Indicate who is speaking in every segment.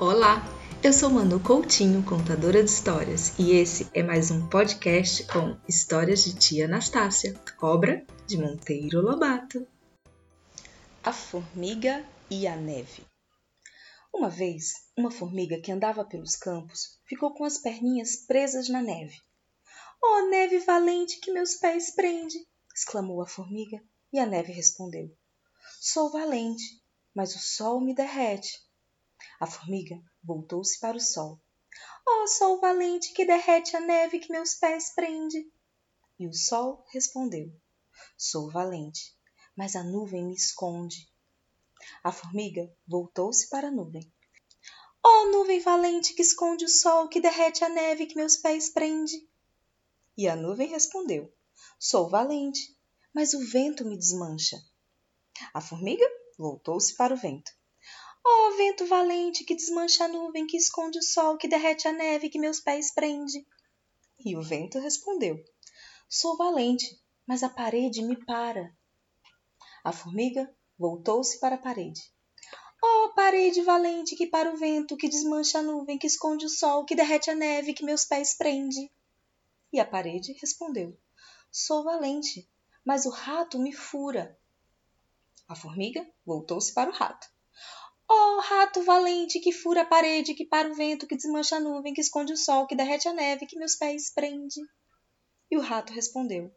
Speaker 1: Olá, eu sou Manu Coutinho, contadora de histórias, e esse é mais um podcast com histórias de tia Anastácia, obra de Monteiro Lobato.
Speaker 2: A formiga e a neve. Uma vez, uma formiga que andava pelos campos ficou com as perninhas presas na neve. Oh, neve valente que meus pés prende! exclamou a formiga, e a neve respondeu: Sou valente, mas o sol me derrete. A formiga voltou-se para o sol. Oh, sol valente que derrete a neve que meus pés prende! E o sol respondeu: Sou valente, mas a nuvem me esconde. A formiga voltou-se para a nuvem. Oh, nuvem valente que esconde o sol, que derrete a neve que meus pés prende! E a nuvem respondeu: Sou valente, mas o vento me desmancha. A formiga voltou-se para o vento. Oh, vento valente que desmancha a nuvem, que esconde o sol, que derrete a neve que meus pés prende! E o vento respondeu: Sou valente, mas a parede me para. A formiga voltou-se para a parede. Oh, parede valente que para o vento, que desmancha a nuvem, que esconde o sol, que derrete a neve, que meus pés prende. E a parede respondeu: Sou valente, mas o rato me fura. A formiga voltou-se para o rato. Oh, rato valente que fura a parede, que para o vento, que desmancha a nuvem, que esconde o sol, que derrete a neve, que meus pés prende. E o rato respondeu: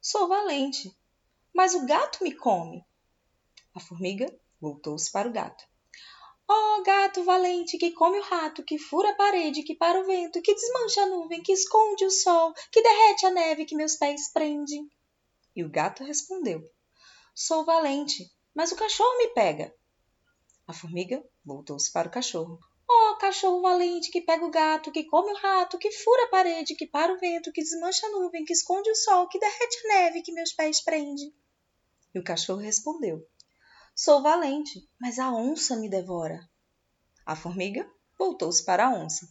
Speaker 2: Sou valente, mas o gato me come. A formiga voltou-se para o gato. Oh, gato valente que come o rato, que fura a parede, que para o vento, que desmancha a nuvem, que esconde o sol, que derrete a neve, que meus pés prende. E o gato respondeu: Sou valente, mas o cachorro me pega. A formiga voltou-se para o cachorro. Oh, cachorro valente que pega o gato, que come o rato, que fura a parede, que para o vento, que desmancha a nuvem, que esconde o sol, que derrete a neve, que meus pés prende. E o cachorro respondeu: Sou valente, mas a onça me devora. A formiga voltou-se para a onça.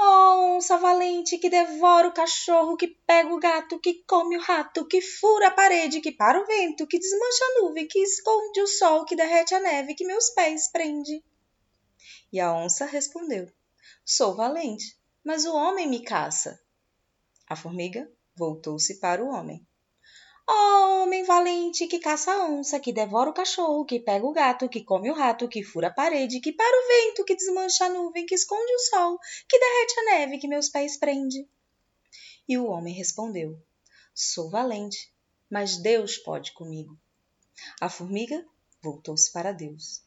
Speaker 2: Oh, onça valente que devora o cachorro, que pega o gato, que come o rato, que fura a parede, que para o vento, que desmancha a nuvem, que esconde o sol, que derrete a neve, que meus pés prende. E a onça respondeu: Sou valente, mas o homem me caça. A formiga voltou-se para o homem. Oh, homem valente que caça a onça, que devora o cachorro, que pega o gato, que come o rato, que fura a parede, que para o vento, que desmancha a nuvem, que esconde o sol, que derrete a neve, que meus pés prende. E o homem respondeu: Sou valente, mas Deus pode comigo. A formiga voltou-se para Deus.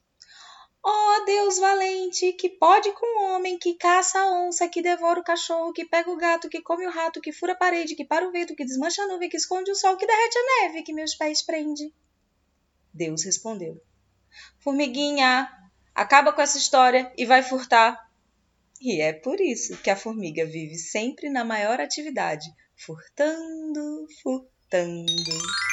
Speaker 2: Ó Deus valente, que pode com o homem, que caça a onça, que devora o cachorro, que pega o gato, que come o rato, que fura a parede, que para o vento, que desmancha a nuvem, que esconde o sol, que derrete a neve, que meus pés prende. Deus respondeu: Formiguinha, acaba com essa história e vai furtar. E é por isso que a formiga vive sempre na maior atividade, furtando, furtando.